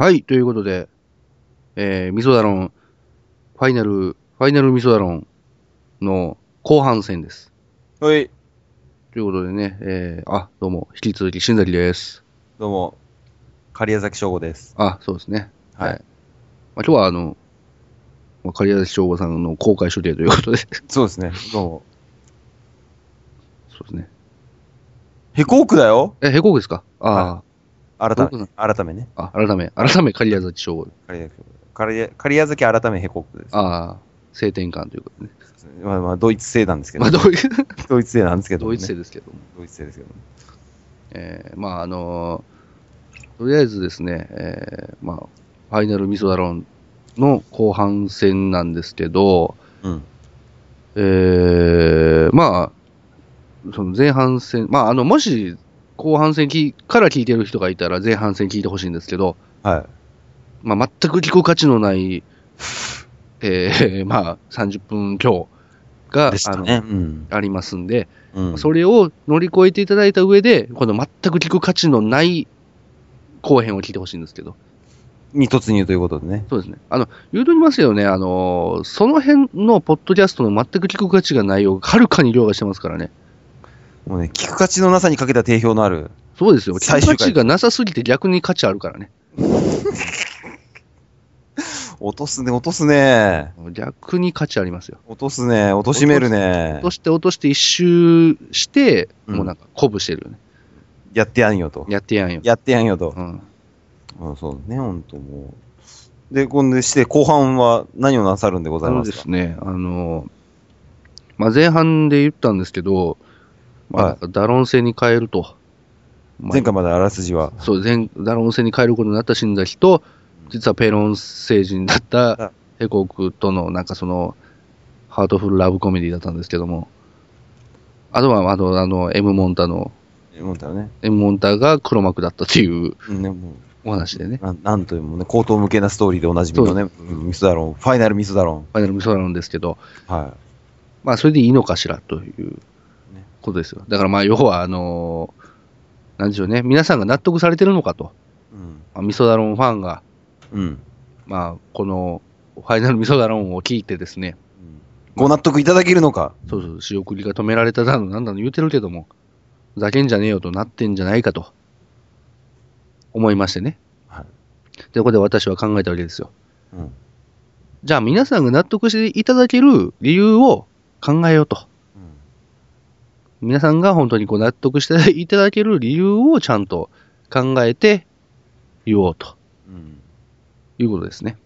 はい、ということで、えー、ミソダロン、ファイナル、ファイナルミソダロンの後半戦です。はい。ということでね、えー、あ、どうも、引き続き、しんだりです。どうも、狩矢崎翔吾です。あ、そうですね。はいまあ、今日は、あの、まあ、刈谷翔吾さんの公開処刑ということで、そうですね。どうも。そうですね。ヘコークだよえ、へこくですか？あ改どういうめ、改めね。あ、あ、改め、改め、刈谷崎翔吾。狩矢崎狩矢狩矢崎改めヘコークです。ああ、性転換ということでね。まあまあ、ドイツ製なんですけど、まあ、ドイツ 製なんですけど、ドイツ製ですけども。ドイツ製ですけど、ね。えー、まあ、あのーとりあえずですね、えー、まあ、ファイナルミソダロンの後半戦なんですけど、うん。えー、まあ、その前半戦、まあ、あの、もし、後半戦きから聞いてる人がいたら前半戦聞いてほしいんですけど、はい。まあ、全く聞く価値のない、えー、まあ、30分強が、あの。うん。ありますんで、うん。それを乗り越えていただいた上で、この全く聞く価値のない後編を聞いてほしいんですけど。に突入ということでね。そうですね。あの、言うとりますけどね、あの、その辺のポッドキャストの全く聞く価値がないをはるかに凌駕してますからね。もうね、聞く価値のなさにかけた定評のある。そうですよ。聞く価値がなさすぎて逆に価値あるからね。落とすね、落とすね。逆に価値ありますよ。落とすね、落としめるね落と。して落として一周して、うんもうなんか鼓舞してるよね。やってやんよと。やってやんよ。やってやんよと。うん。うん、そうね、ほんともう。で、こんでして、後半は何をなさるんでございそうますか？ですね。あの、まあ、前半で言ったんですけど、まあ、はい。ダロン戦に変えると。まあ前回まであらすじは。そう、前、ダロン戦に変えることになった新崎と、実はペロン星人だったヘコークとの、なんかその、ハートフルラブコメディだったんですけども、あとは、あの、あの、M モンタの、思ったよね。M モンタが黒幕だったっていうお話でね。う、、なんなんというもね、口頭向けなストーリーでおなじみのね、うんミスダロン、ファイナルミスダロン。ファイナルミソダロンですけど、はまあ、それでいいのかしらということですよ。だからまあ、要は、あのなんでしょうね、皆さんが納得されてるのかと。い。うん。まあ、ミソダロンファンが、うん。まあ、この、ファイナルミソダロンを聞いてですね、ご納得いただけるのか。そうそう、仕送りが止められただの、なんだの言うてるけども、ふざけんじゃねえよとなってんじゃないかと、思いましてね。はい。ということで私は考えたわけですよ。うん。じゃあ皆さんが納得していただける理由を考えようと。皆さんが本当にこう納得していただける理由をちゃんと考えて言おうとうん。いうことですね。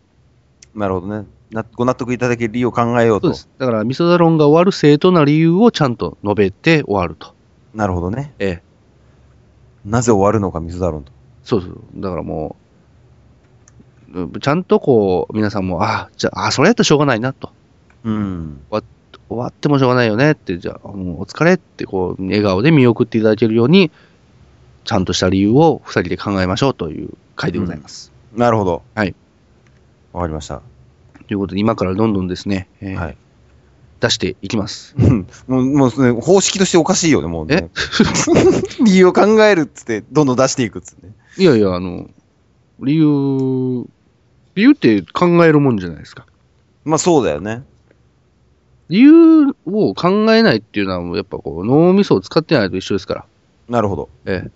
なるほどね。なご納得いただける理由を考えようと。そうです。だから、ミソダロンが終わる正当な理由をちゃんと述べて終わると。なるほどね。ええ。なぜ終わるのか、ミスダロンと。そうそう。だからもう、うんちゃんとこう、皆さんも、あじゃあ、あそれやったらしょうがないなと。うん。終わってもしょうがないよねって、じゃあ、もうお疲れって、こう、笑顔で見送っていただけるように、ちゃんとした理由を二人で考えましょうという回でございます。なるほど。はい。わかりました。ということで、今からどんどんですね、えーはい。出していきます。う んもう、もう、ね、方式としておかしいよね、もう、ね。え 理由を考えるっつって、どんどん出していくっつってね。いやいや、あの、理由、理由って考えるもんじゃないですか。まあ、そうだよね。理由を考えないっていうのは、やっぱこう、脳みそを使ってないと一緒ですから。なるほど。ええ。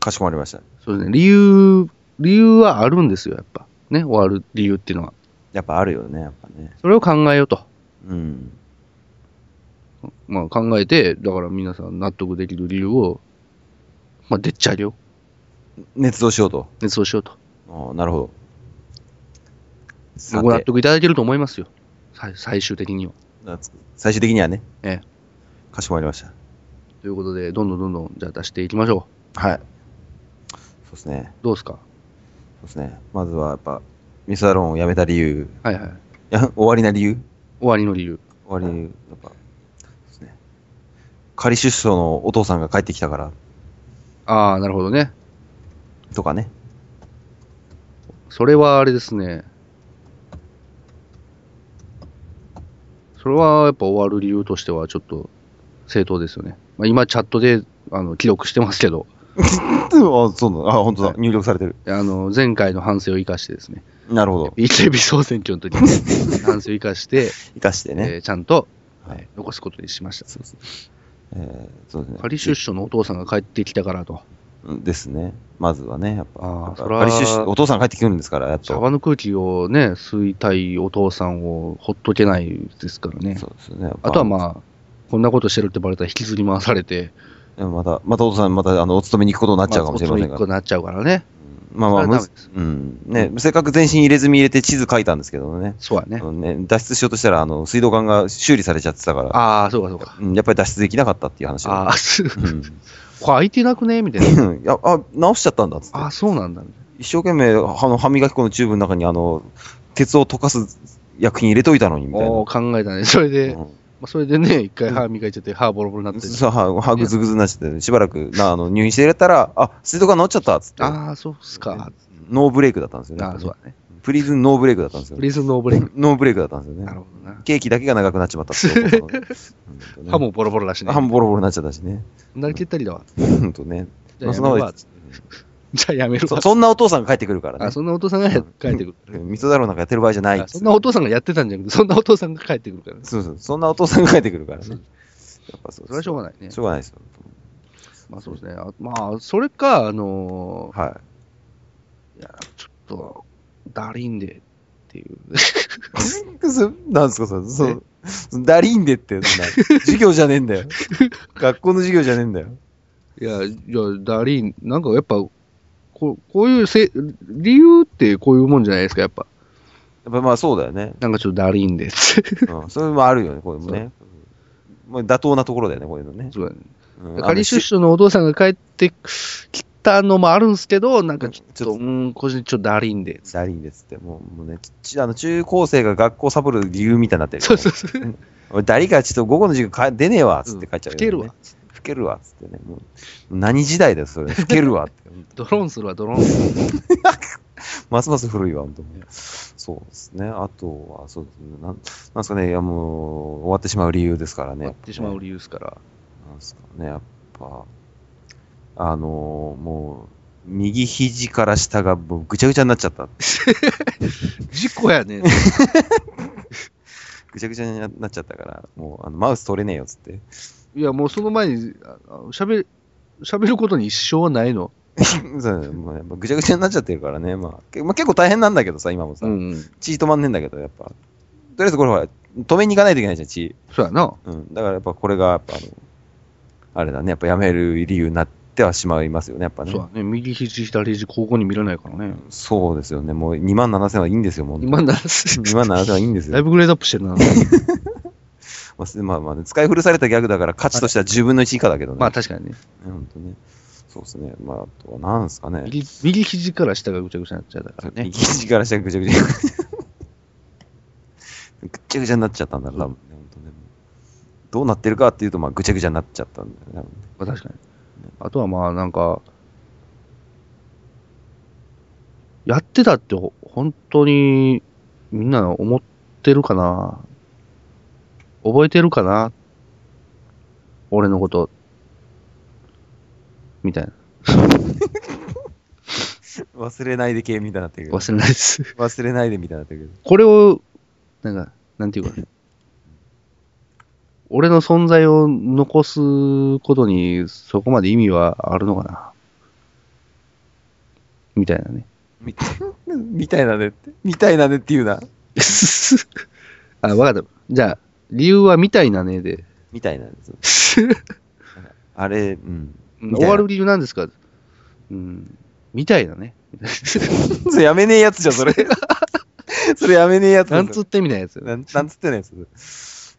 かしこまりました。そうですね。理由、理由はあるんですよ、やっぱ。ね、終わる理由っていうのは。やっぱあるよね、やっぱね。それを考えようと。うん。まあ考えて、だから皆さん納得できる理由をまあ、でっち上げを、熱動しようと。熱をしようと。ああなるほど。さご納て、得いただけると思いますよ。最最終的には。最終的にはね。ええ。かしこまりました。ということで、どんどんどんどん、じゃあ出していきましょはい。そうですね。う。どうですか？そうですね。まずはやっぱ、ミスアローンを辞めた理由。はいはい。いや、終わりな理由？終わりの理由。終わり、やっぱ、ですね。仮出所のお父さんが帰ってきたから、ああ、なるほどね。とかね。それはあれですね。それはやっぱ終わる理由としてはちょっと正当ですよね。まあ、今チャットであの記録してますけど、あ、そうなの。あ、本当だ。入力されてる。あの前回の反省を生かしてですね、なるほど。BTB 総選挙の時に、ね、反省を生かして、生かしてね。えーちゃんと、はいはい残すことにしました。そうですね。えー、そうですね。仮出所のお父さんが帰ってきたからと、うんですね。まずはね、やっぱ。あーやっぱそれは仮出所、お父さん帰ってくるんですから、やっと。茶場の空気をね、吸いたいお父さんをほっとけないですからね。そうですよね。あとはまあ、こんなことしてるってバレたら引きずり回されて、また、またお父さん、また、あの、お勤めに行くことになっちゃうかもしれませんがまあ、。なっちゃうからね。まあまあ、うん。ね、せっかく全身入れ墨入れて地図書いたんですけどね。そうやねね、脱出しようとしたら、あの、水道管が修理されちゃってたから、ああ、そうかそうか。うん、やっぱり脱出できなかったっていう話ああ、すうん。これ開いてなくねみたいな。い や、あ、直しちゃったんだっつって。ああ、そうなんだ。一生懸命、あの、歯磨き粉のチューブの中に、あの、鉄を溶かす薬品入れといたのに、みたいな。考えたね。それで、うんまあ、それでね、一回歯磨いちゃって、歯ボロボロになって。そう、歯、歯ぐずぐずになっちゃって、しばらく、な、あの、入院して入れたら、あ、水道管治っちゃったっつって。ああ、そうっすか。ノーブレイクだったんですよね。ああ、そうだね。プリズンノーブレイクだったんですよプ。リズンノーブレイク。ノーブレイクだったんですよね。なるほどな。ケーキだけが長くなっちまったっていうことうん 歯もボロボロだしね。歯もボロボロになっちゃったしね。なりきったりだわ。ほんとね。まあそんなこ。じゃあやめるわ。そそんなお父さんが帰ってくるからね。あ、そんなお父さんが帰ってくる。味噌だろうなんかやってる場合じゃないそんなお父さんがやってたんじゃなくて、そんなお父さんが帰ってくるからね。そうそう。そんなお父さんが帰ってくるからね。やっぱそうそれはしょうがないねし。ょうがないですよ。まあそうですね。あまあ、それか、あのーはいや、ちょっと、ダリンでっていう。なんですか、それ？そう。ダリンでって、そんな。授業じゃねえんだよ。学校の授業じゃねえんだよ。いや、いや、ダリン、なんかやっぱ、こうこういうせ、理由ってこういうもんじゃないですか、やっぱ。やっぱまあそうだよね。なんかちょっとダリンでって。うん。それもあるよね、これもね。もう妥当なところだよね、こういうのね。そうだねうん仮出所のお父さんが帰ってきたのもあるんですけど、なんかちょっと、うん、個人ちょっとダリンで。ダリンですって、もうもうね、ちあの中高生が学校サボる理由みたいになってる、そうそうそう。俺、ダリからちょっと午後の授業か出ねえわ、つって帰っちゃう、老けるわ。。ふけるわ、つってね。もう何時代だよ、それ。ふけるわって。ドローンするわ、ドローンする。ますます古いわ、本当に。そうですね。あとは、そうですね。なんなんですかね、いやもう、終わってしまう理由ですからね。終わってしまう理由ですから。なんですかね、やっぱ、あのーもう、右肘から下がもうぐちゃぐちゃになっちゃった。事故やね。ぐちゃぐちゃになっちゃったから、もう、あのマウス取れねえよ、つって。いや、もうその前に、ああ喋る、喋ることに一生はないの？そうもうやっぱぐちゃぐちゃになっちゃってるからね、まあ、けまあ、結構大変なんだけどさ、今もさ、うん。血止まんねえんだけど、やっぱ。とりあえずこれほら、止めに行かないといけないじゃん、血。そうやな。うん。だからやっぱこれが、やっぱあの、あれだね、やっぱやめる理由になってはしまいますよね、やっぱね。そうやね。右肘、左肘、交互に見れないからね。そうですよね。もう2万7000はいいんですよ、もう。今なら、2万7000はいいんですよ。だいぶグレードアップしてるな。まあ、まあまあね、使い古されたギャグだから価値としては10分の1以下だけどね。まあ確かにね。ね本当ね。そうですね。まあ、あとは何ですかね。右右肘から下がぐちゃぐちゃになっちゃうからね。右肘から下がぐちゃぐちゃ。ぐちゃぐちゃになっちゃったんだろう、多分ね。本当ね。どうなってるかっていうと、まあ、ぐちゃぐちゃになっちゃったんだよね。まあ確かに。あとはまあなんか、やってたってほ本当にみんな思ってるかな覚えてるかな？俺のこと。みたいな。忘れないで系みたいになってるけど。忘れないです。忘れないでみたいになってるけど。これを、なんか、なんていうかね。俺の存在を残すことにそこまで意味はあるのかな？みたいなね。みみたいなねって？みたいなねって言うな。あ、わかった。じゃあ、理由はみたいなねで。みたいなです。あれ、うん。終わる理由なんですか？うん。みたいなね。それやめねえやつじゃん、それ。それやめねえやつだなんつってみたいなやつ。なんなんつってないやつ。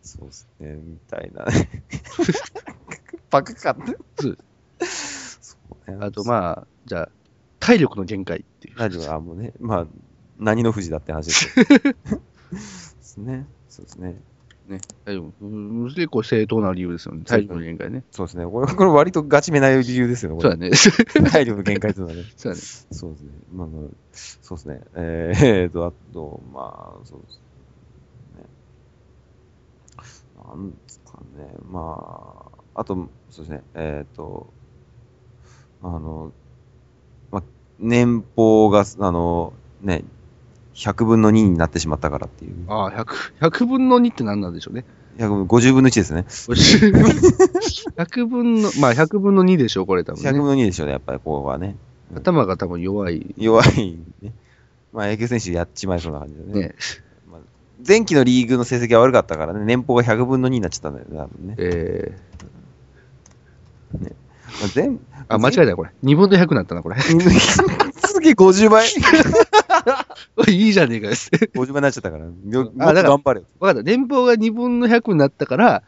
そうっすね、みたいなね。バカかって。そうね。あとまあ、じゃあ、体力の限界っていう。何は、もうね、まあ、何の富士だって話ですよ。ですね。そうですね。ね。大丈夫。うん結構正当な理由ですよね。体力の限界ね。そうですね。これ、これ割とガチめな理由ですよね。そうだね。体力の限界というのはね。そうだね。そうですね。まあまあ、そうですね。えー、えーと、あと、まあ、そうですね。なんですかね。まあ、あと、そうですね。えーと、あの、まあ、年俸が、あの、ね、100分の2になってしまったからっていう。ああ、100、100分の2って何なんでしょうね。100 50分の1ですね。100分の、まあ100分の2でしょう、これ多分100分ね。の2でしょうね、やっぱりここはね。頭が多分弱い。弱い、ね。まあ、野球選手やっちまいそうな感じだね。ね。まあ、前期のリーグの成績が悪かったからね、年俸が100分の2になっちゃったんだよね、多分ね。えまあ、全ー、あ、間違えた、これ。2分の100になったな、これ。すげえ50倍 いいじゃねえかです。50倍になっちゃったから。よもっとだから頑張れよ。わかった。年俸が2分の100になったから、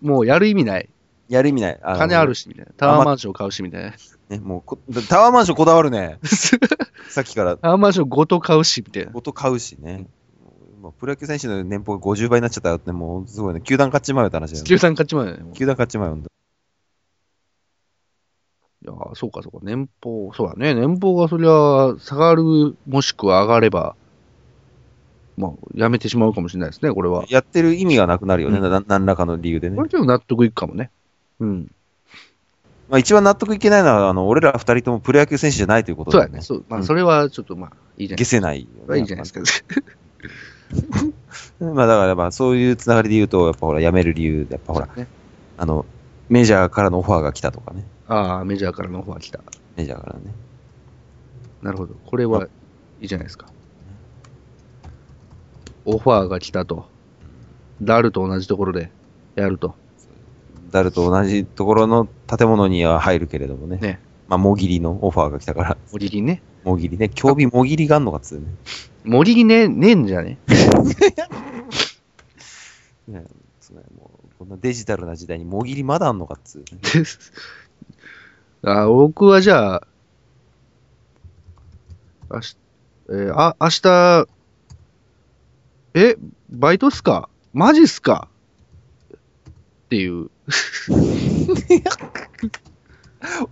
もうやる意味ない。やる意味ない。の金あるし、みたいな。タワーマンション買うし、みたいな。ね、もうこ、タワーマンションこだわるね。さっきから、タワーマンションごと買うし、みたいな。ごと買うしね。まあ、プロ野球選手の年俸が50倍になっちゃったよって、もうすごいね。球団買っちまうよって話だよ。球団勝ちまうよね。球団買っちまうよ。いやーそうかそうか。年俸、そうだね。年俸がそりゃ下がる、もしくは上がれば、まあ、やめてしまうかもしれないですね、これは。やってる意味がなくなるよね。うな何らかの理由でねこ。れでも納得いくかもね。うん。まあ一番納得いけないのは、あの、俺ら二人ともプロ野球選手じゃないということだよね。そうだね。そう。まあ、うんそれはちょっとまあ、いいじゃない消せないよね。いいじゃないですか。まあだからまあそういうつながりで言うと、やっぱほら、辞める理由、やっぱほら、ねあの、メジャーからのオファーが来たとかね。ああ、メジャーからのオファー来た。メジャーからね。なるほど。これはいいじゃないですか。オファーが来たと。ダルと同じところでやると。誰と同じところの建物には入るけれどもね。ねまあ、もぎりのオファーが来たから、もぎりね。もぎりね。競技もぎりがあんのかっつうね。もぎりね、ねえんじゃね？ねそうねもうこんなデジタルな時代にもぎりまだあんのかっつうね。あ僕はじゃあ、あし、えーあ、明日、え、バイトっすか？マジっすか？っていう。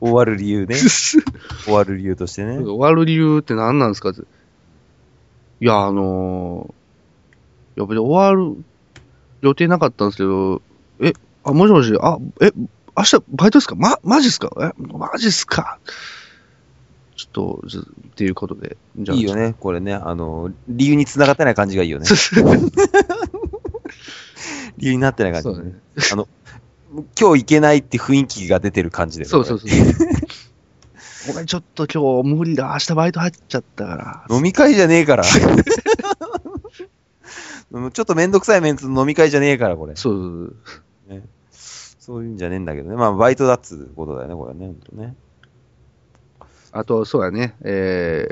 終わる理由ね。終わる理由としてね。終わる理由って何なんですか？いや、あのー、やっぱり終わる予定なかったんですけど、え、あ、もしもし、あ、え、明日バイトですか？ま、マジっすか？え、マジっすか？ちょっと、ずっていうことで。じゃあいいよね、これね。あの、理由に繋がってない感じがいいよね。理由になってない感じ、ね。あの、今日行けないって雰囲気が出てる感じで。そうそうそう。ごめん、ちょっと今日無理だ。明日バイト入っちゃったから。飲み会じゃねえから。う んちょっとめんどくさいメンツの飲み会じゃねえから、これ。そう。そういうんじゃねえんだけどね。まあ、バイトだっつうことだよね、これね。ねあと、そうやね。え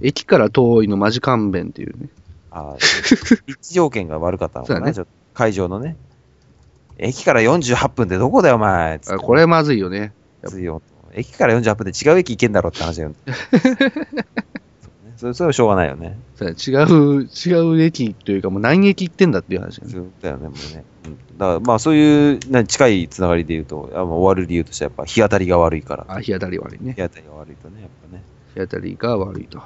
ー、駅から遠いのマジ勘弁っていうね。あー立地 条件が悪かったのかな、ね会場のね。駅から48分ってどこだよ、お前。あこれまずいよね。きついよ駅から48分で違う駅行けんだろって話だよ。それ、それはしょうがないよね。そ違う、違う駅というか、もう何駅行ってんだっていう話だよね。そうだよね、もうね。うんだから、まあ、そういう、な近いつながりで言うと、あまあ終わる理由としてはやっぱ日当たりが悪いから。あ、日当たり悪いね日。当たりが悪いとね、やっぱね。日当たりが悪いと。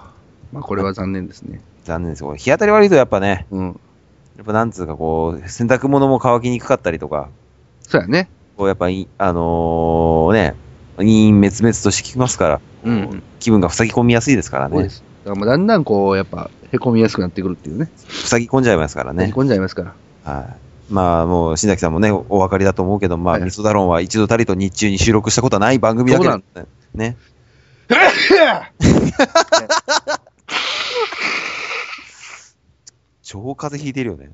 まあ、これは残念ですね。残念ですよ。日当たり悪いとやっぱね、うん。やっぱなんつうかこう、洗濯物も乾きにくかったりとか、そうやね。こうやっぱい、あのーね、陰滅滅としてきますから、うんうん気分が塞ぎ込みやすいですからね。そうです。だからもうだんだんこう、やっぱ、へこみやすくなってくるっていうね。塞ぎ込んじゃいますからね。へこんじゃいますから。はい。まあもう、新崎さんもね、おお分かりだと思うけど、まあ、はいミソダロンは一度たりと日中に収録したことはない番組だけどそうね。超風邪ひいてるよね。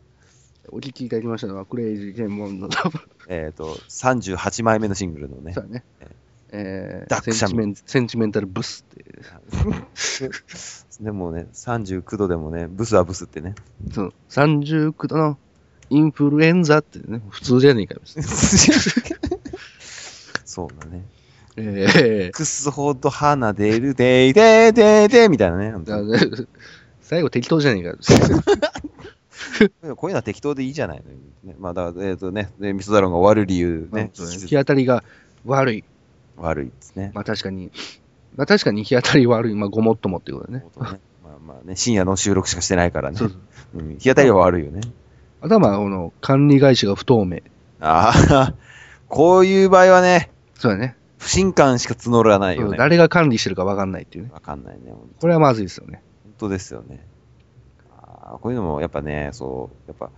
お聞きいただきましたのは、クレイジーケンモンの、えっ、と、38枚目のシングルのねそ、うだね。えー、ダックシャミセンチメンセンチメンタルブスって、でもね、39度でもね、ブスはブスってね。そう、39度のインフルエンザってね、普通じゃねえかよ。そうだね。えくすほど鼻出るでいでいでいでいみたいなね。最後適当じゃねえかよ。こういうのは適当でいいじゃないの、ね、まあ、だから、えっ、とね、でミソダロンが終わる理由ね、ね日当たりが悪い。悪いですね。まあ確かに、まあ確かに日当たり悪い。まあごもっともっていうことだね。まあまあね、深夜の収録しかしてないからね。そうそううん、日当たりは悪いよね。あとはまあ、この管理会社が不透明。ああ、こういう場合はね、そうだね。不信感しか募らないよね。誰が管理してるか分かんないっていうね。わかんないね。本これはまずいですよね。当ですよね。あーこういうのもやっぱね、そう、やっぱ、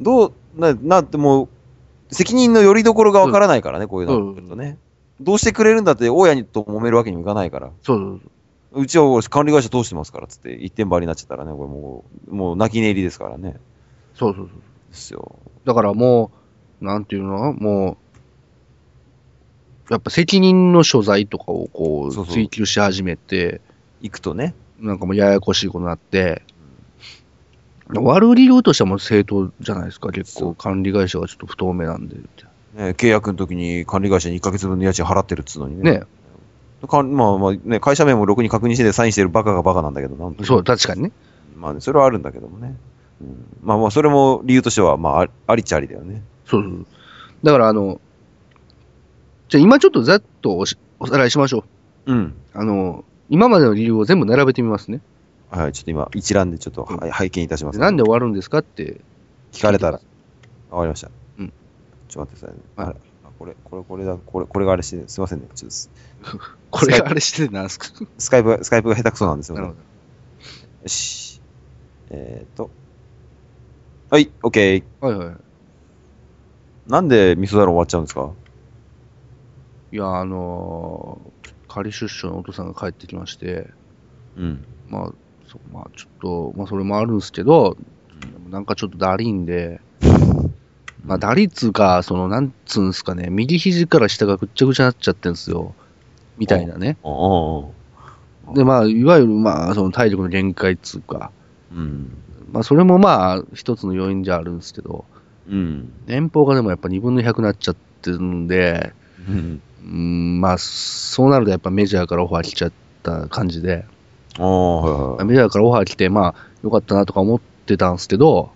どう、な、なってもう、責任のよりどころがわからないからね、こういうのうんだとね。どうしてくれるんだって、大家にと揉めるわけにもいかないから。そうそうそう。うちは俺管理会社通してますから、つって、一点張りになっちゃったらね、これもう、もう泣き寝入りですからね。そうそうそう。ですよ。だからもう、なんていうの？もう、やっぱ責任の所在とかをこそう追求し始めて、行くとね。なんかもうややこしいことになって、悪い理由としてはもう正当じゃないですか、結構。管理会社がちょっと不透明なんで。ね契約の時に管理会社に1ヶ月分の家賃払ってるっつうのにね。ね。かまあまあね、会社名もろくに確認してサインしてるバカがバカなんだけどな。そう、確かにね。まあね、それはあるんだけどもね。うん、まあまあ、それも理由としては、まあ、あありっちゃありだよね。そうそう。だからあの、じゃあ今ちょっとざっとおしおさらいしましょう。うん。あの、今までの理由を全部並べてみますね。はい、ちょっと今、一覧でちょっと、はい拝見いたします。でなんで終わるんですかって、聞かれたら。わかりました。うん。ちょっと待ってくださいね。はいあこれ、これ、これだ、これ、これがあれして、すいませんね。ちょっとス、これがあれしてなんすか？スカイプが、スカイプが下手くそなんですよ。なるほど。よし。えーっと。はい、オッケー。はいはい。なんで味噌だろ終わっちゃうんですか？いや、あのー仮出所のお父さんが帰ってきまして、うん。まあ、そまあ、ちょっと、まあ、それもあるんですけど、なんかちょっとだりいんで、まあ、打率が、その、なんつうんすかね、右肘から下がぐっちゃぐちゃになっちゃってんですよ。みたいなね。で、まあ、いわゆる、まあ、その体力の限界っつうか、うん。まあ、それもまあ、一つの要因じゃあるんですけど、うん。年俸がでもやっぱ2分の100になっちゃってるんで、うん。うん、まあ、そうなるとやっぱメジャーからオファー来ちゃった感じで、ああ、はいはい。メジャーからオファー来て、まあ、よかったなとか思ってたんですけど、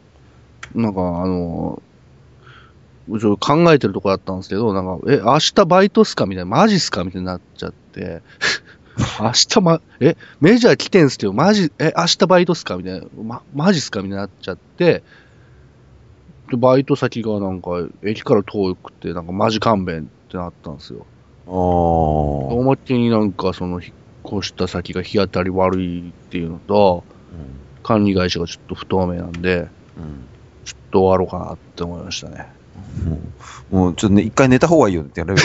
なんか、あの、ちょ考えてるとこだったんですけど、なんか、え、明日バイトっすか？みたいな、マジっすか？みたいになっちゃって、明日ま、え、メジャー来てんすけど、マジ、え、明日バイトっすか？みたいな、ま、マジっすか？みたいになっちゃって、で、バイト先がなんか、駅から遠くて、なんかマジ勘弁ってなったんですよ。ああ。おまけになんかその引っ越した先が日当たり悪いっていうのと、管理会社がちょっと不透明なんで、うん。ちょっと終わろうかなって思いましたね。もう、もうちょっとね、一回寝た方がいいよってやれる。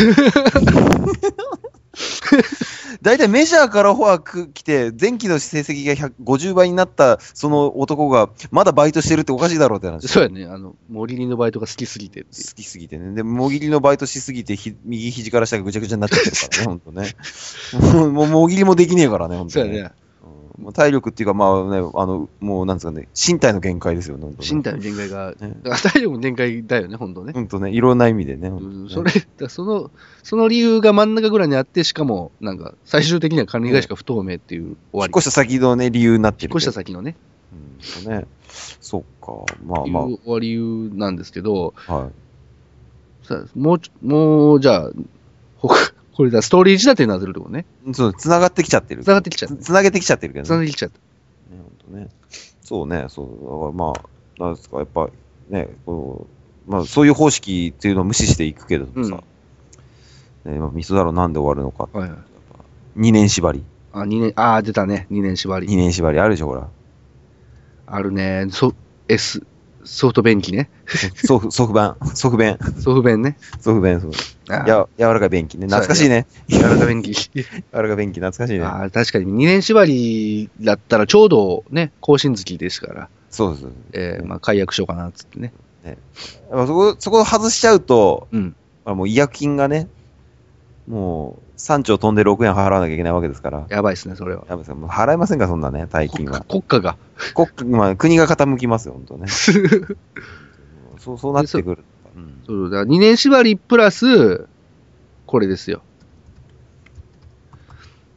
大体メジャーからフォアク来て、前期の成績が100 50倍になったその男が、まだバイトしてるっておかしいだろうって話。そうやね、あの、森林のバイトが好きすぎて好きすぎてね。で、もぎりのバイトしすぎて、ひ右肘から下がぐちゃぐちゃになっちゃってるからね、ほんとね。もう、もうもぎりもできねえからね、ほんとね。そうやね。体力っていうか、まあね、あの、もうなんですかね、身体の限界ですよね、身体の限界が、ねだから体力の限界だよね、本当ね。ほんとね、いろんな意味でね。うんそれ、その、その理由が真ん中ぐらいにあって、しかも、なんか、最終的には管理会社が不透明っていう終わり。引っ越した先のね、理由になってる。引っ越した先のね、うんとね。そっか。まあま終わり理由なんですけど、あ。はい。さもうちょ、もう、じゃあ、ほこれだ、ストーリー仕立てになってるってことね。そう、繋がってきちゃってる。繋がってきちゃったつ繋げてきちゃってるけどね。繋がってきちゃった。ねほんとねそうね、そう。だからまあ、なんですか、やっぱ、ね、こう、まあ、そういう方式っていうのを無視していくけどさ、ね、まあ、味噌だろなんで終わるのか。はいはい。2年縛り。あ、2年、ああ、出たね。2年縛り。2年縛りあるでしょ、ほら。あるね。ソ、S、ソフト便器ね。ソフ、ソフ版、ソフ弁、ソフ弁ね。ソフ弁、そう。や、柔らかい便器ね。懐かしいね。柔らか便器。柔らかい便器、懐かしいね。ああ、確かに2年縛りだったらちょうどね、更新月ですから、そうです。えー、まあ解約しようかなっつってね。やっぱそこ、そこ外しちゃうと、うん。あもう違約金がね、もう、3兆飛んでる億円払わなきゃいけないわけですから。やばいっすね、それは。やばいですかもう払えませんか、そんなね、大金は。国家が。国家、まあ、国が傾きますよ、本当ね。そう、そうなってくる。うん。そうだ、2年縛りプラス、これですよ。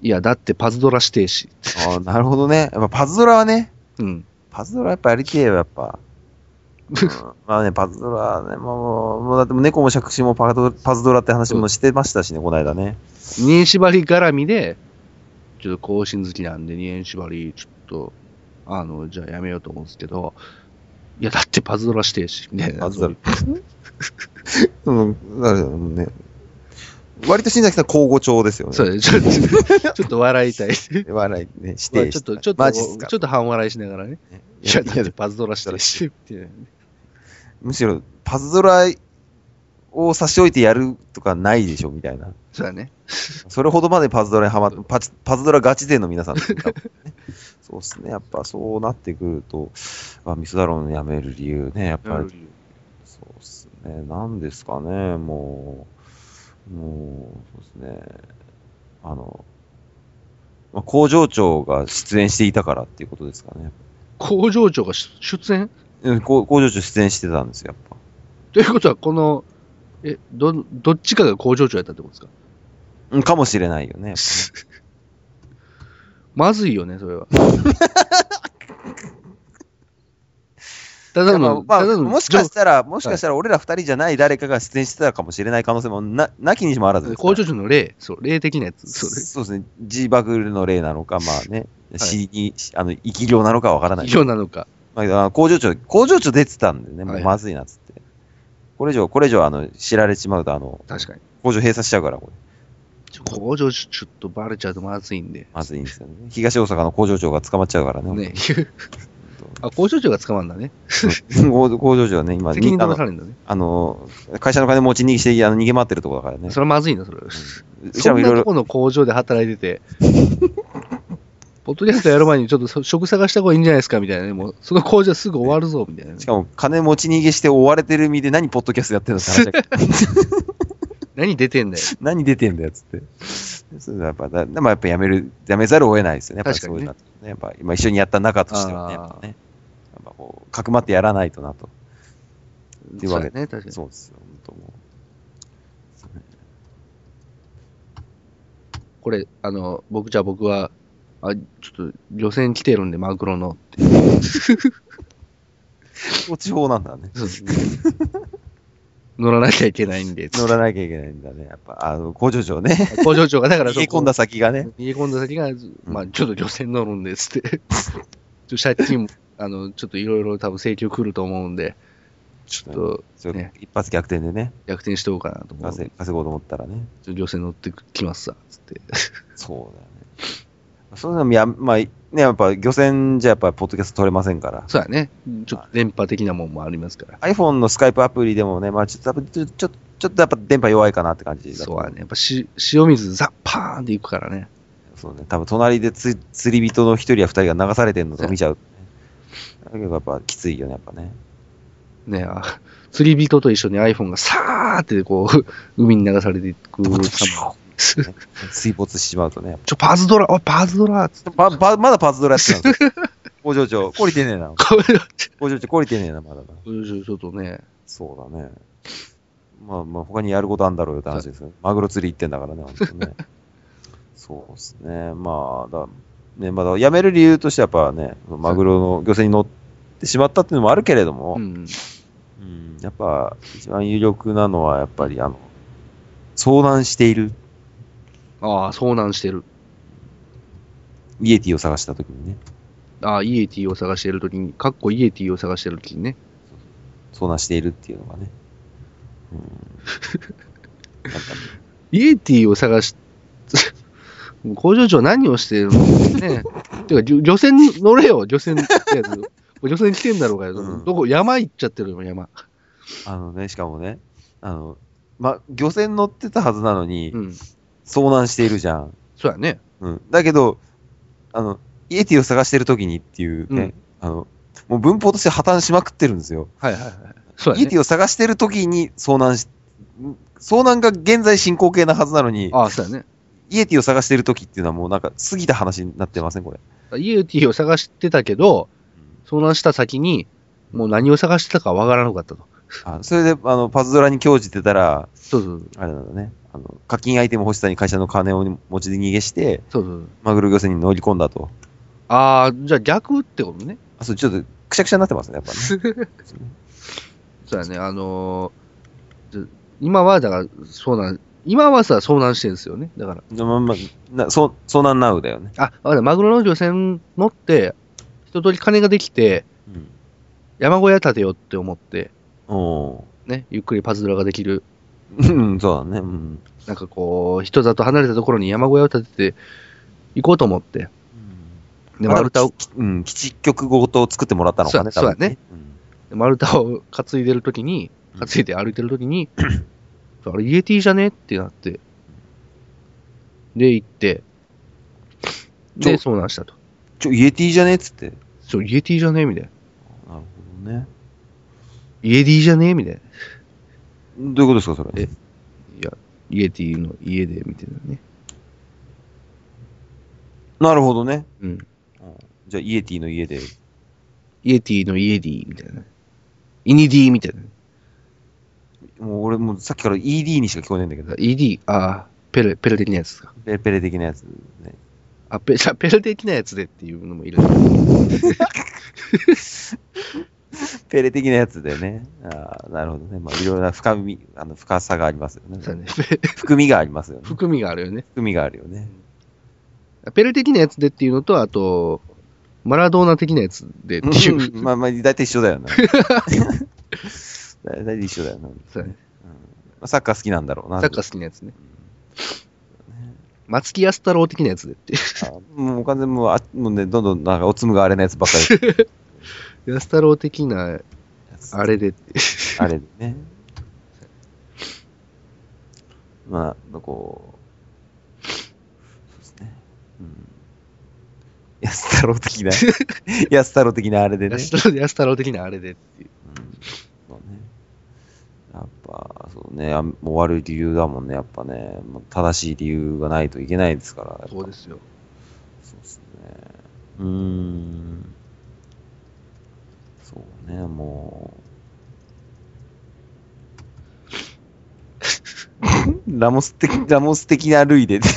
いや、だってパズドラ指定し。ああ、なるほどね。やっぱパズドラはね、うん。パズドラやっぱやりてえよ、やっぱ。うんまあね、パズドラはね、もう、もうだって猫も借子もパズドラって話もしてましたしね、この間ね。2年縛り絡みで、ちょっと更新好きなんで2年縛り、ちょっと、あの、じゃあやめようと思うんですけど、いや、だってパズドラし、みたいな。パズドラ。うん、だからね、割と新崎さん交互調ですよね。そうです。ちょっと、ちょっと笑いたい。笑いね、して。まあちょっと、ちょっと、ちょっと半笑いしながらね。いや、だってパズドラ指定し、みたいな。むしろ、パズドラを差し置いてやるとかないでしょ、みたいな。そうだね。それほどまでパズドラにハマって、パズドラガチ勢の皆さん、ねそうですね。やっぱそうなってくると、あミスダロン辞める理由ね、やっぱり、そうですね。なんですかね、もう、もう、そうですね。あの、まあ、工場長が出演していたからっていうことですかね。工場長が出出演？うん工場長出演してたんですよ、やっぱ。ということは、この、え、ど、どっちかが工場長やったってことですか？うんかもしれないよね。やっ まずいよね、それは。ただの、まあ、ただの、もしかしたら、もしかしたら俺ら二人じゃない誰かが出演してたかもしれない可能性もな、なきにしもあらずですから工場長の例、そう、例的なやつ。それ。そうですね。G バグルの例なのか、まあね、い C に、あの、生き量なのかわからない。以上なのか。まああ、工場長、工場長出てたんでね、もはいうまずいなっつって。これ以上、これ以上、あの、知られちまうと、あの、確かに。工場閉鎖しちゃうから、これ。工場長ちょっとバレちゃうとまずいんで。まずいんですよね。東大阪の工場長が捕まっちゃうからね。ね。あ、工場長が捕まるんだね。工工場長はね、今、責任取らされるんだね。あの、会社の金持ち逃げして、あの逃げ回ってるとこだからね。それはまずいな、それ。うちそらもいろいろ、んなとこの工場で働いてて、ポッドキャストやる前にちょっとそ職探した方がいいんじゃないですかみたいなね。もう、その工場すぐ終わるぞ、みたいなねし。かも金持ち逃げして追われてる身で何ポッドキャストやってんの？って話何出てんだよ。何出てんだよ、つって。そうやっぱ、だでもやっぱやめる、やめざるを得ないですよね。やっぱり確かにねそういうのはね。やっぱ今一緒にやった仲としてはね、やっぱね。やっぱこう、かくまってやらないとなと。っていうわけそうだね、確かに。そうですよ、本当もこれ、あの、僕、じゃあ僕は、あ、ちょっと、漁船来てるんで、マグロのって。う。高知法なんだね。乗らなきゃいけないんで。乗らなきゃいけないんだね。やっぱ、あの、工場長ね。工場長が、だから逃げ込んだ先がね。逃げ込んだ先が、まあ、ちょっと漁船乗るんですって。ちょ借金も、あの、ちょっといろいろ多分請求来ると思うんで、ちょっとね一発逆転でね、逆転しておこうかなと思うんで稼、稼ごうと思ったらね。ちょっと漁船乗ってきますさ、つって。そうだよね。そういうのもや、まあ、ね、やっぱ漁船じゃやっぱポッドキャスト取れませんから。そうやね。ちょっと電波的なもんもありますから。iPhone のスカイプアプリでもね、まあちょっとやっぱちょ、ちょ、ちょっとやっぱ電波弱いかなって感じそうやね。やっぱし、塩水ザッパーンっていくからね。そうね。多分隣でつ釣り人の一人や二人が流されてるのとか見ちゃう、ね。だけどやっぱきついよね、やっぱね。ねあ釣り人と一緒に iPhone がさーってこう、海に流されていく様。水没してしまうとね。ちょ、パズドラ、おい、パズドラっつって。パパまだパズドラやってたんですよ。工場長、懲りてねえな。工場長、懲りてねえな、まだな。ちょっとね、そうだね。まあまあ、他にやることあんだろうよって話ですよ。マグロ釣り行ってんだからね、本当にね。そうですね。まあ、だ、ね、まだ辞める理由としてはやっぱね、マグロの漁船に乗ってしまったっていうのもあるけれども、ううん、ん。やっぱ一番有力なのはやっぱりあの、遭難しているああ、遭難してる。イエティを探した時にね、ああ、イエティを探してるときに、かっこイエティを探してるときにね。遭難しているっていうのがね。うん。なんかイエティを探し、工場長何をしてるの？ね。てか、漁漁船乗れよ、漁船ってやつ。漁船来てんだろうがよ。うんどこ、山行っちゃってるよ、山。あのね、しかもね、あの、ま、漁船乗ってたはずなのに、うん。遭難しているじゃん。そうやね。うん。だけど、あの、イエティを探してる時にっていうね、あの、もう文法として破綻しまくってるんですよ。はいはいはい。そうだねイエテ。ィを探してる時に遭難し、遭難が現在進行形なはずなのに、ああ、そうだね。イエティを探してる時っていうのはもうなんか過ぎた話になってませんこれ。イエティを探してたけど、遭難した先に、もう何を探してたかわからなかったと。あそれで、あの、パズドラに興じてたら、そうそうあれなんだね。あの、課金アイテム欲しさに会社の金を持ち逃げして、そう。そう。マグロ漁船に乗り込んだと。ああ、じゃあ逆ってことね。あ、そう、ちょっと、くしゃくしゃになってますね、やっぱね。そうだね、あのーじ今は、だから、そうなん、今はさ、遭難してるんですよね。だから。まあまあ、なそう、遭難ナウだよね。あ、わかったマグロの漁船乗って、一通り金ができて、うん。山小屋建てようって思って、おね、ゆっくりパズドラができる、ーうん、そうだね。うん。なんかこう、人里離れたところに山小屋を建てて行こうと思って、で、まだ丸太を、うん、基地局ごと作ってもらったのかね、そうだね多分で丸太を担いでるときに、担いで歩いてるときに、あれ、イエティじゃねってなって、で、行って、で、遭難したと。ちょ、イエティじゃねっつって。そう、イエティじゃねみたいな。なるほどね。イエディじゃね？みたいな。どういうことですか、それ？えいや、イエティの家で、みたいなね。ななるほどね。うん。じゃあ、イエティの家で。イエティのイエディみたいな。イニディみたいな。もう俺もうさっきから ED にしか聞こえないんだけど。ED、ああ、ペレ、ペレ的なやつか。ペレペレ的なやつね。あ、ペ、じゃあペレ的なやつでっていうのもいる。ペレ的なやつでね。ああ、なるほどね。まあ、いろいろな深み、あの、深さがありますよね。そうだね。ペ含みがありますよね。含みがあるよね。含みがあるよね。ペレ的なやつでっていうのと、あと、マラドーナ的なやつでっていう。うんまあまあ、大体一緒だよな。大体一緒だよな。そうだねまあサッカー好きなんだろうな。サッカー好きなやつね。松木安太郎的なやつでって。あもう完全にもう、あもうね、どんどんなんかおつむがあれなやつばっかり。安太郎的な、あれでって。あれでね。まあ、こう、そうですね。うん。安太郎的な、安太郎的なあれでね。安太郎的なあれでっていう。うんそうね。やっぱ、そうね、あ終わる理由だもんね、やっぱね。もう正しい理由がないといけないですから。そうですよ。そうですね。うーん。ね、もう。ラモス的、ラモス的な類で。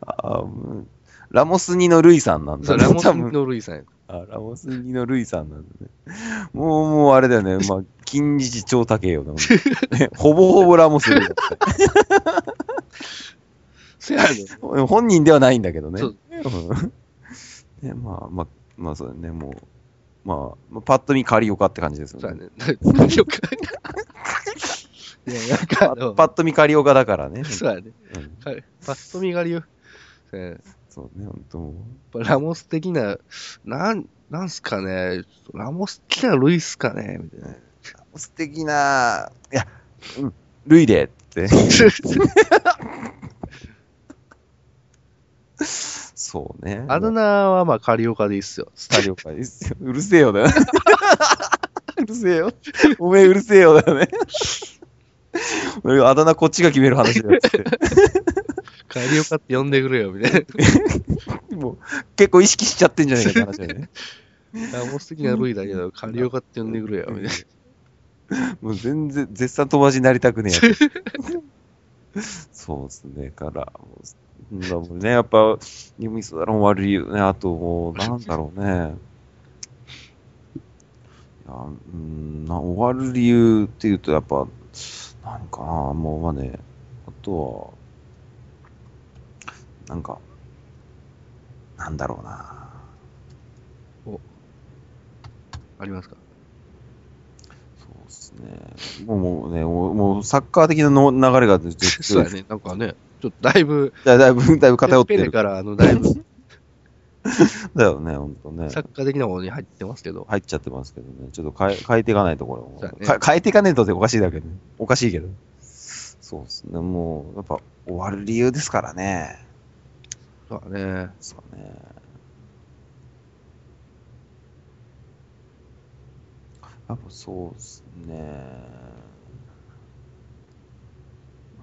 あーラモス2のルイさんなんだね。ラモス多分のルイさんや。あ、ラモス2のルイさんなんだね。もう、もうあれだよね。まあ、金字超高えよな。ね ほぼほぼラモスルイだった。せやね。本人ではないんだけどね。そううんね、まあ、まあ、まあそうだね、もう、まあ、まあ、パッと見カリオカって感じですよそうやね。ね。何をか。いや、なんかあの、パッと見カリオカだからね。そうやね。うんかパッと見がりよ。そうやねそうね、本当もう。ラモス的な、なん、なんすかね、ラモス的なルイスかね、みたいな。素敵な、いや、うん、ルイでって。そうね。あだ名はまあカリオカでいいっすよ。カリオカですよ。うるせえよだよ。うるせえよ。おめえうるせえよだよね。俺あだ名こっちが決める話だよって。カリオカって呼んでくれよ、みたい もう、結構意識しちゃってんじゃないかって話だよね。な。ラモス的なルイだけど、カリオカって呼んでくれよ、みたいな。もう全然、絶賛友達になりたくねえやつそうですね、から、もうだもんね、やっぱ、ニムイスだろ、終わる理由ね、あともう、なんだろうね。いや、うん、な終わる理由っていうと、やっぱ、何かな、もう、まあね、あとは、なんか、なんだろうな。おありますか？ね。もうもうね、もうサッカー的なの流れがずっと、そうやね。なんかね、ちょっとだいぶ、だだいぶ、だいぶ偏ってる。ペレから、あの、だいぶ、だよね、ほんとねサ。ッカー的なものに入ってますけど、入っちゃってますけどね。ちょっと変え、変えていかないところも、ねか変えていかないとっておかしいだけどね。おかしいけど。そうですね。もう、やっぱ、終わる理由ですからね。そうだね。そうね。やっぱそうっすね。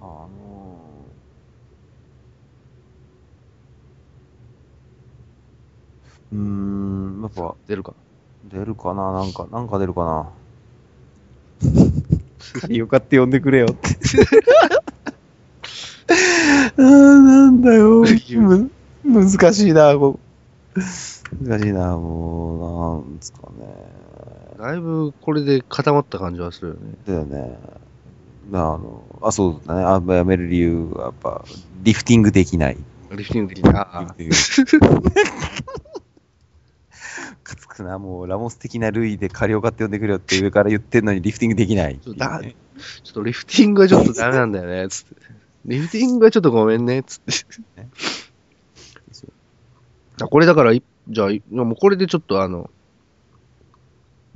あのー、うーん、やっぱ出るか。出るかな？なんか、なんか出るかな？よかって呼んでくれよって。あーなんだよ。む難しいな、こ難しいな、もう、なんですかね。だいぶこれで固まった感じはするよね。だよね。まあ、あの、あ、そうだね。あやめる理由はやっぱ、リフティングできない。リフティング的に。ああ。リフティング かつくな、もう、ラモス的な類でカリオカって呼んでくれよって上から言ってんのにリフティングできないね、だちょっとリフティングはちょっとダメなんだよね、つって。リフティングはちょっとごめんね、つって。あこれだからい、じゃあ、もうこれでちょっとあの、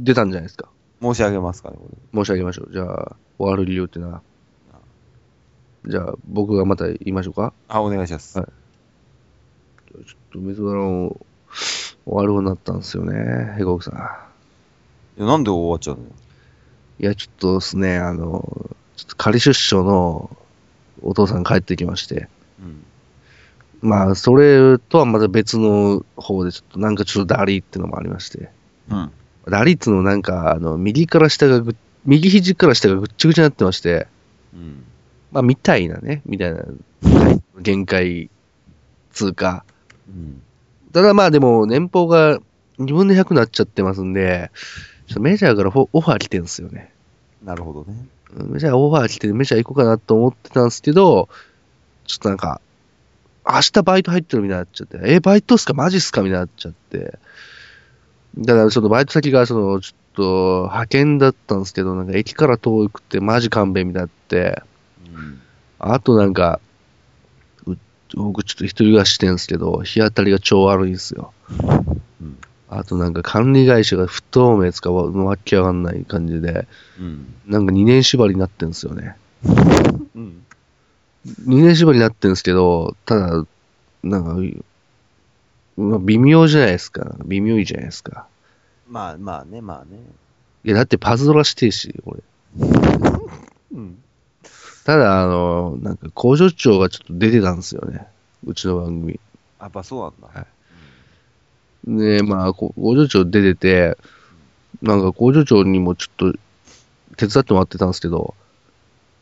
出たんじゃないですか？申し上げますかね。申し上げましょう。じゃあ、終わる理由っていうのは。じゃあ、僕がまた言いましょうか？あ、お願いします。はいちょっとメゾドラン終わるようになったんですよね、ヘコクさん。いやなんで終わっちゃうの？よ。いや、ちょっとですね、あの、ちょっと仮出所のお父さん帰ってきまして、うん。まあ、それとはまた別の方で、ちょっとなんかちょっとダリーっていうのもありまして、うん。ダリーっていうのなんか、あの、右から下がぐ、右肘から下がぐっちゃぐちゃになってまして、うん。まあ、みたいなね、みたいな、限界通過。うん。ただまあでも、年俸が2分の100になっちゃってますんで、ちょっとメジャーからオファー来てるんですよね。なるほどね。メジャーオファー来て、メジャー行こうかなと思ってたんですけど、ちょっとなんか、明日バイト入ってるみたいになっちゃって、え、バイトっすか？マジっすか？みたいになっちゃって。だから、そのバイト先が、その、ちょっと、派遣だったんですけど、なんか駅から遠くてマジ勘弁みたいになって、うん。あとなんか、う僕ちょっと一人暮らししてるんですけど、日当たりが超悪いんですよ。うん。あとなんか管理会社が不透明つかわわけわかんない感じで、うん。なんか2年縛りになってるんですよね。うん。2年縛りになってるんですけど、ただ、なんか、まあ、微妙じゃないですか。微妙いじゃないですか。まあまあね、まあね。いや、だってパズドラしてるし、これ。うん。ただ、あの、なんか工場長がちょっと出てたんですよね。うちの番組。やっぱそうなんだ。はいで、まあ、こ工場長出てて、なんか工場長にもちょっと手伝ってもらってたんですけど、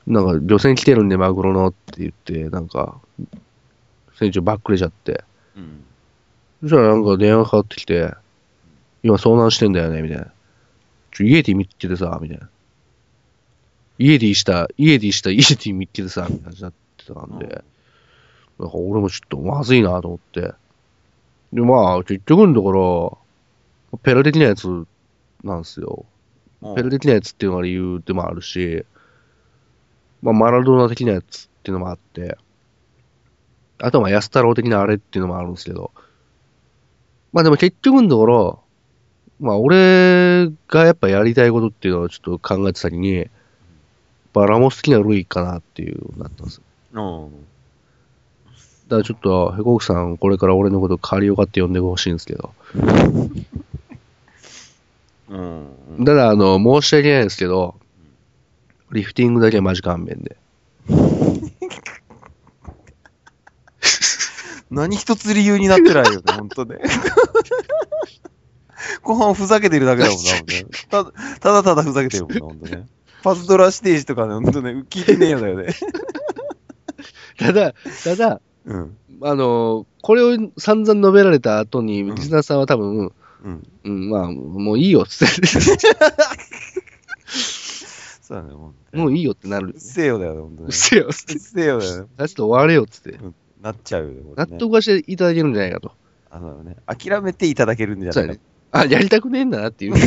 なんか漁船来てるんでマグロのって言って、なんか、船長バックれちゃって、うん。そしたらなんか電話かかってきて、今遭難してんだよね、みたいな。ちょ、イエティ見っけてさ、みたいな。イエティした、イエティした、イエティ見っけてさ、みたいな感じになってたんで、なんか俺もちょっとまずいなと思って。で、まあ、結局のところ、ペラ的なやつなんですよ。ペラ的なやつっていうのが理由でもあるし、まあ、マラドーナ的なやつっていうのもあって、あとはまあ安太郎的なあれっていうのもあるんですけど、まあでも結局のところ、まあ俺がやっぱやりたいことっていうのをちょっと考えてた先に、やっぱラモス的なルイかなっていうなったんですよ。うん。だからちょっと、ヘコークさん、これから俺のことカリオカって呼んでほしいんですけど。うん。ただ、あの、申し訳ないですけど、リフティングだけはマジ勘弁で。何一つ理由になってないよね、ほんとね。後半ふざけてるだけだもんな、ほんとね。ただただただふざけてるもんな、ほんとね。パズドラステージとかね、ほんとね、聞いてねえよだよね。ただ、ただ、うん。あの、これを散々述べられた後に、うんリスナーさんは多分、うん。うん、まあ、もういいよっつって、そうだね、ほんともういいよってなるうっ。せえよだよね、ほんとね。うっせえようってせえよだよね。ちょっと終われよっつって。なっちゃうよね、納ね。得はしていただけるんじゃないかと。あのね、諦めていただけるんじゃないそうやね。あ、やりたくねえんだなっていう。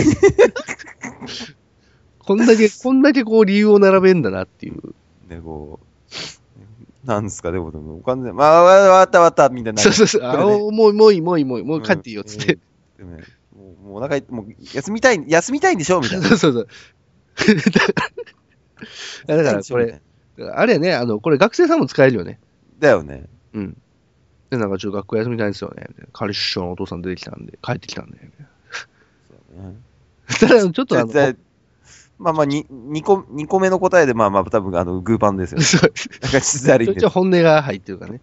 こんだけ、こんだけこう理由を並べんだなっていう。ね、こう、なんですか、でも、でも、完全に、まあ、わったわかった、みたいな。そうそうそう。あ、もう、もういい、もういい、もういい、もう帰っていいよっつって。うん。でもね、もう、もうお腹い、もう、休みたい、休みたいんでしょ？みたいな。そうそうそう。だから、これ、あれやね、あの、これ学生さんも使えるよね。だよね。うん。で、なんかちょっと学校休みたいんですよね。みたいな仮出所のお父さん出てきたんで、帰ってきたんで。そうねなただ、ちょっとあの、まあまあ、に2個、二個目の答えで、まあまあ、多分、あの、グーパンですよね。そうなんか、実在ある意味一応本音が入ってるからね。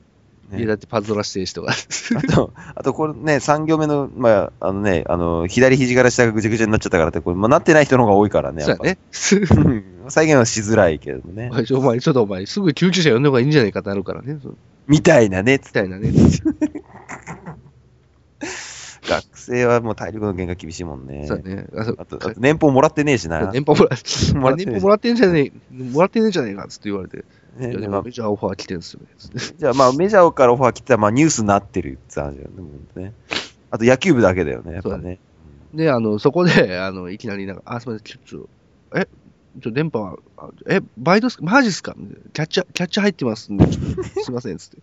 ねいや、だってパズドラしてる人が。あと、あとこれね、3行目の、まあ、あのね、あの、左肘から下がぐちゃぐちゃになっちゃったからって、これ、まあ、なってない人の方が多いからね、やっぱ。そうやね。う ん再現はしづらいけどねお。前、ちょお前、ちょっとお前、すぐ救急車呼んだ方がいいんじゃないかってなるからね。みたいなね。みたいなね。学生はもう体力の限界厳しいもんね。そうやね。あそうあと、あと年俸もらってねえしな。年俸もら もらってね年俸もらってんじゃねえ、もらってねえじゃねえかっつって言われて。ねいや、でまあも、じゃあオファー来てんすよね。じゃあまあメジャーからオファー来たらまあニュースになってるって話だよね。あと野球部だけだよね、やっぱそうだね。で、あの、そこで、あの、いきなりなんか、あ、すみません、ちょ、ちょ、え、ちょ、電波は、あえ、バイトっすかマジっすか？キャッチャー、キャッチャー入ってますんで、ちょっとすいません、つって。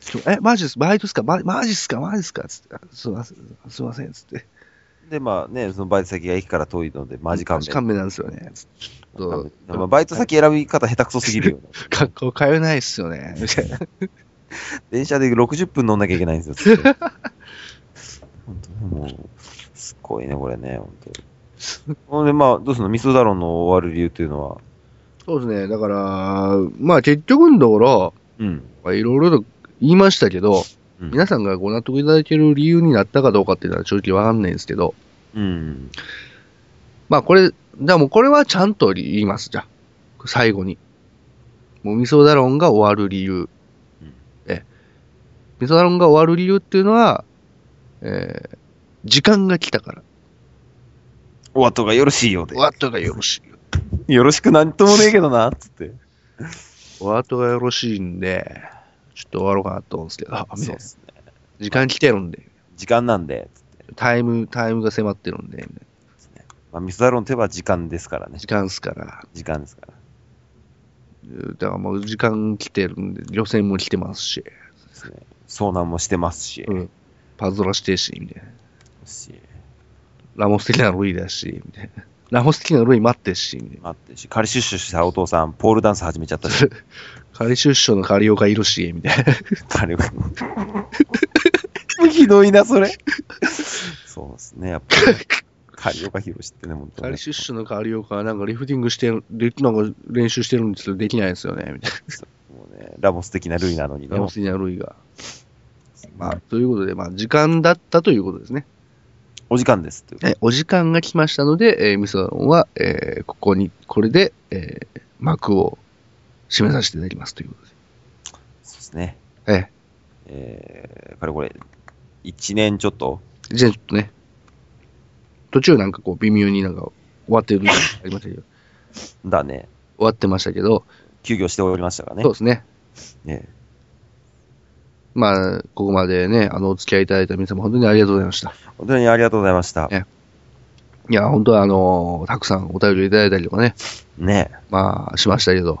ちょえ、マジっす、バイトっすか？ママジっすか？マジっすか？つって、あすいません、すいません、つって。で、まあね、そのバイト先が駅から遠いので、マジ勘弁。勘弁なんですよね。つってちょっと、まあバイト先選び方下手くそすぎるよね。学校通えないっすよね。みたいな。電車で60分乗んなきゃいけないんですよ。本当ね、もう、すっごいね、これね、本当 ほんで、まあ、どうすんの？味噌だろうの終わる理由っていうのは？そうですね。だから、まあ結局のところ、うん。まあいろいろと言いましたけど、うん皆さんがご納得いただける理由になったかどうかっていうのは正直わかんないんですけど、うん。まあこれ、じゃあもうこれはちゃんと言います、じゃあ。最後に。もう味噌ダロンが終わる理由。うんえ、味噌ダロンが終わる理由っていうのは、えー、時間が来たから。お後がよろしいようでお。後がよろしい。よろしくなんともねえけどな、つって。お後がよろしいんで、ちょっと終わろうかなと思うんですけど、あ、みたいうなそっすね。時間来てるんで、時間なんで、つって。タイム、タイムが迫ってるんで、まあ、味噌だろうの手は時間ですからね時。間っすから。時間ですから。だからもう時間来てるんで、予選も来てますし、ですね。遭難もしてますし。うんパズドラしてるし、みたいな。しラモス的なルイだし、みたいな。ラモス的なルイ待ってるし、みたいな。待ってし、仮出所したお父さん、ポールダンス始めちゃったし。仮出所の仮岡いるし、みたいな。彼が。ひどいな、それ。そうですね、やっぱり。カリオカヒロシってね、本当ね仮出所の仮岡はなんかリフティングしてる、でなんか練習してるんですけどできないですよね、みたいもうね、ラモス的なルイなのにな。ね。ラモス的なルイが。まあ、ということで、まあ、時間だったということですね。お時間ですっていお時間が来ましたので、えー、ミソは、えーここに、これで、えー幕を締めさせていただきますということで。そうですね。ええー、かれこれ、1年ちょっと？ーじゃあちょっとね、途中なんかこう微妙になんか終わってるのがありましたけど、だね。終わってましたけど、休業しておりましたからね。そうですね。ねまあ、ここまでね、あの、お付き合いいただいた皆様本当にありがとうございました。本当にありがとうございました。えいや、本当はあの、たくさんお便りいただいたりとかね、ねまあ、しましたけど、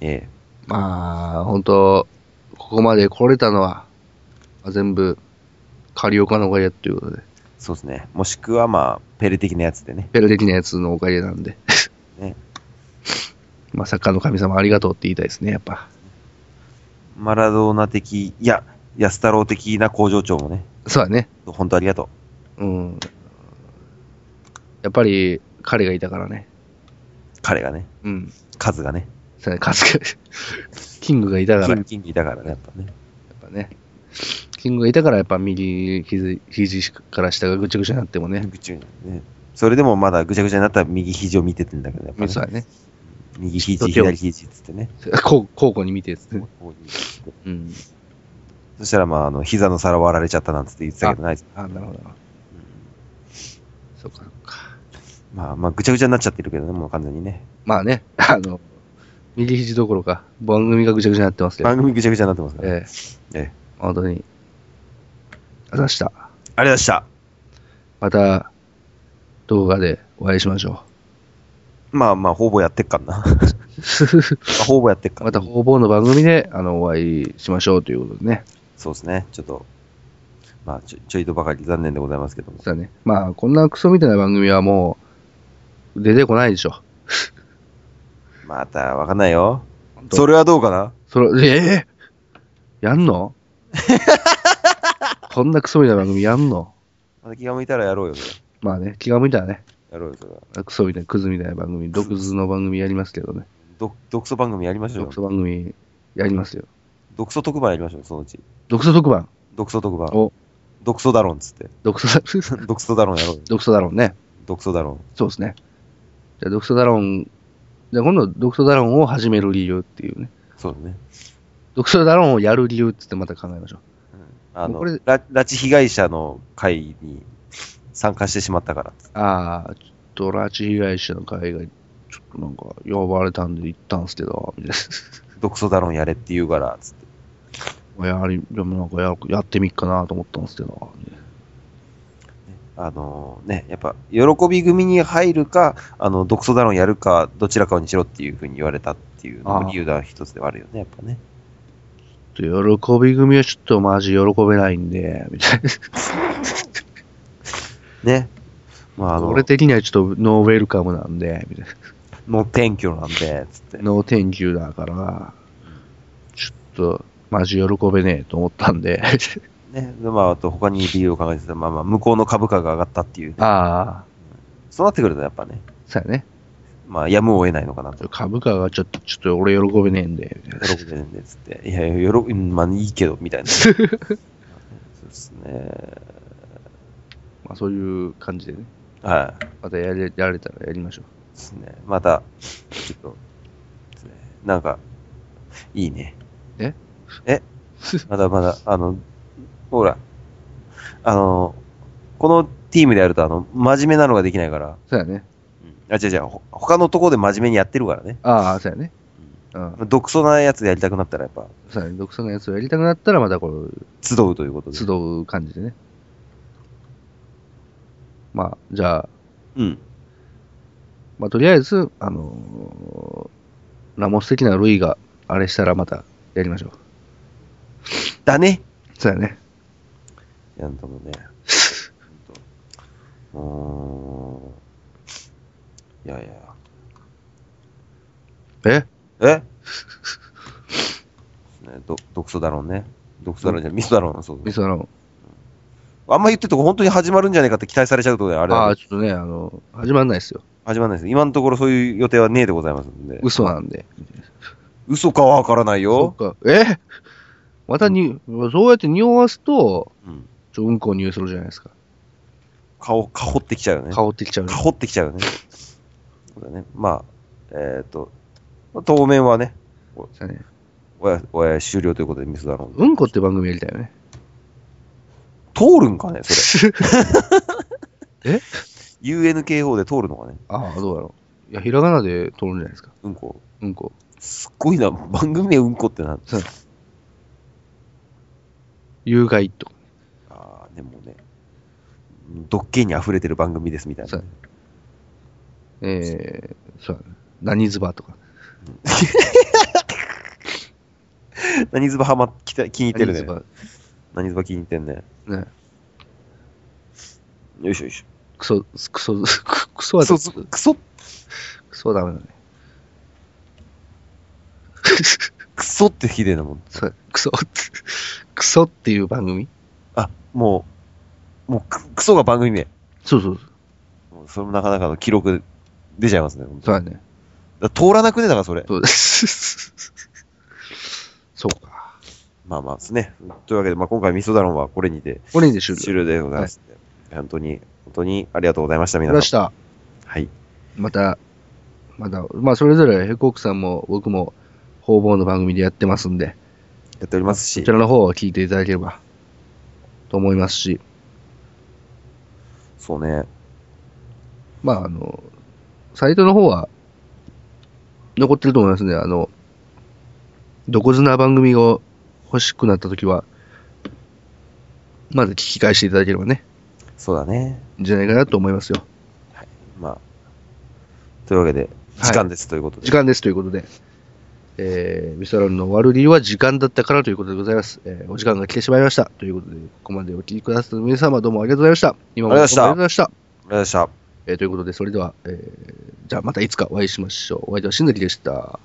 えまあ、本当ここまで来れたのは、まあ全部、仮岡のおかげということで、そうですね。もしくは、まあ、ペレ的なやつでね。ペル的なやつのおかげなんで。ね まあ、サッカーの神様ありがとうって言いたいですね、やっぱ。マラドーナ的、いや、安太郎的な工場長もね、そうだね。本当ありがとうん。やっぱり、彼がいたからね。う。彼がね、うん。数がね、そうだね、数が、キングがいたから、やっキンキンいたからね、やっぱね。ぱね。キングがいたから、やっぱ右肘肘から下がぐちゃぐちゃになってもね。ぐちゃぐちゃね。それでもまだぐちゃぐちゃになったら右肘を見ててんだけど、やっぱ、ね、そうだね。右肘、左肘っつってね。こう交互に見て、つってううん。そしたら、まあ、あの、膝の皿割られちゃったなんつって言ってたけどない。あ、なるほど。そうか、そうか。まあ、まあ、ぐちゃぐちゃになっちゃってるけどね、もう完全にね。まあね、あの、右肘どころか、番組がぐちゃぐちゃになってますけど、番組ぐちゃぐちゃになってますから。ええええ本当に、ありがとうございました。ありがとうございました。また、動画でお会いしましょまあまあ、ほぼやってっかんな。ほぼやってっかんまた、方々の番組で、あの、お会いしましょうということでね。そうですね。ちょっと、まあちょ、ちょいとばかり残念でございますけども。そうだね。まあ、こんなクソみたいな番組はもう、出てこないでしょ。また、わかんないよ。当？それはどうかな？それ、ええやんの？こんなクソみたいな番組やんの？また気が向いたらやろうよ、まあね、気が向いたらね。やろうよ、それは。クソみたいな、クズみたいな番組、毒図の番組やりますけどね。毒毒素番組やりましょうよ毒。素番組やりますよ。毒素特番やりましょうよ、そのうち。毒素特番？毒素特番。お、毒素ダロンっつって。毒素だ、毒素ダロンやろうよ。毒素だろうね。毒素ダロン。そうですね。じゃあ、毒素ダロン、じゃあ今度、毒素ダロンを始める理由っていうね。そうだね。毒素ダロンをやる理由ってってまた考えましょう。あの、これラ拉致被害者の会に参加してしまったから。ああ、ちょっと拉致被害者の会が、ちょっとなんか、呼ばれたんで行ったんすけど、みたい毒素 ダロンやれって言うから、つって。な。やはり、でもなんかややってみっかなと思ったんですけど、あのね、やっぱ、喜び組に入るか、あの、毒素ダロンやるか、どちらかにしろっていうふうに言われたっていうのも理由が一つではあるよね、やっぱね。ちょっと喜び組はちょっとマジ喜べないんで、みたい ね。まあ、あな。の、俺的にはちょっとノーウェルカムなんで、みたいの転居なんで、つってな。。ノーテンキューだから、ちょっとマジ喜べねえと思ったんで、ね。でまあ、あと他に理由を考えてたら、まあまあ、向こうの株価が上がったっていう、ね。ああ、そうなってくるとやっぱね、そうやね。まあ、やむを得ないのかなと。株価がちょっと、ちょっと俺喜べねえんで。喜んでるんで、つって。いやいや、よろ、うんまあ、いいけど、みたいな。そうですね。まあそういう感じでね。はい。またやれ、やれたらやりましょう。ですね。また、ちょっと、ですね。なんか、いいね。え？え？まだまだ、あの、ほら、あの、このチームでやると、あの、真面目なのができないから、そうやね。あ、違う違う、ほ他のところで真面目にやってるからね。ああ、そうやね。うん。独創なやつやりたくなったら、やっぱ、そうやね。独創のやつをやりたくなったら、またこう、集うということで。集う感じでね。まあ、じゃあ、うん。まあ、とりあえず、あのーラモス的なルイがあれしたらまたやりましょう。だね。そうやね。やんともね。うーん。いやいや。え？え？ね、ど、毒素だろうね。毒素だろうじゃん、味噌だろうな、そうミスラモあんま言ってるとこ本当に始まるんじゃないかって期待されちゃうとね、あれああ、はちょっとね、あの、始まんないですよ。始まらないです。今のところそういう予定はねえでございますんで。嘘なんで。嘘かはわからないそよう。か。え？またに、そうやって匂わすと、うん。ちょ、うんこを匂いするじゃないですか。顔、かほってきちゃうよね。香ってきちゃうねか。ほってきちゃうよね。そうだね。まあ、えっ、と、当面はねおや、おや終了ということでミスだろう。うんこって番組やりたいよね。通るんかね、それ。え ?UNKO で通るのかね。ああ、どうだろう。いや、ひらがなで通るんじゃないですか。うんこ。うんこ。すっごいな。番組名うんこってな。有害と。ああ、でもね、ドッキリに溢れてる番組ですみたいな。えー、そうやね。何ズバとか。何ズバハマきた気に入ってるね。何ズバ気に入ってんね。バね。よいしょよいしょ。クソ、クソ、クソはクソ、クソ、クソはダメだね。クソってひでえなもん。そうクソ、クソっていう番組？あ、もう、もうク、クソが番組名。そうそうそう。それもなかなかの記録出ちゃいますね。そうだね。だから通らなくねだから、それ。そうです。そうか。まあまあですね。というわけで、まあ今回ミソダロンはこれにてこれで終了。終了でございます、本当に、本当にありがとうございました、皆さん。ました。はい。また、また、まあ、それぞれ、ヘコークさんも僕も、方々の番組でやってますんで、やっておりますしそち、らの方を聞いていただければ、と思いますし、そうね。まあ、あの、サイトの方は、残ってると思いますね。あの、どこずな番組を欲しくなったときは、まず聞き返していただければね、そうだね。じゃないかなと思いますよ。まあ。というわけで、はい時間です、ということで。時間ですということで、えー、ミスラルの終わる理由は時間だったからということでございます。えー、お時間が来てしまいました。ということで、ここまでお聞きくださった皆様どうもありがとうございました。今もどうもありがとうございました。ありがとうございました。えー、ということで、それでは、えー、じゃあまたいつかお会いしましょう。お相手はしんのりでした。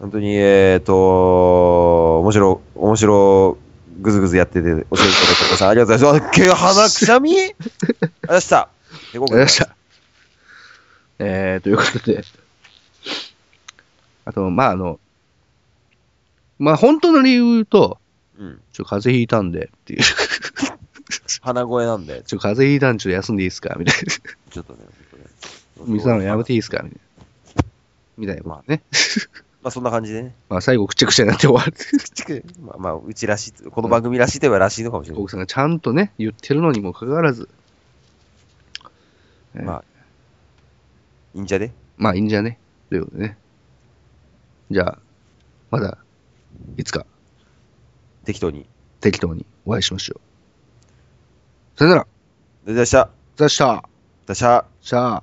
本当に、えっ、と、面白、面白、ぐずぐずやってて、教えていただいてください。ありがとうございます。け鼻くしゃみ？ありがとうございました。ありがとうございました。えー、ということで、あと、まあ、あの、まあ、本当の理由と、うん。ちょ、風邪ひいたんで、っていう。鼻声なんで、ちょ、風邪ひいたんでちょっと休んでいいですか？みたいちょっとね、ほんとね。な。水さんやめていいですか？みたいな。みたいなことね。まあそんな感じでね。まあ、最後、くちゃくちゃになって終わる。まあ、まあ、うちらしい、この番組らしいといえばらしいのかもしれない。奥さんがちゃんとね、言ってるのにもかかわらず、えーまあ、いいんじゃね？まあいいんじゃね？ということでね。じゃあ、まだ、いつか適当に。適当にお会いしましょう。さよなら。ででした。ざっしゃでした。しゃ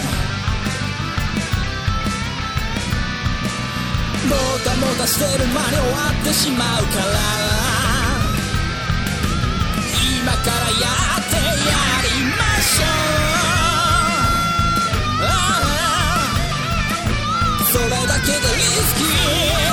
もたもたしてる間に終わってしまうから今からやってやりましょう。それだけでリスキー。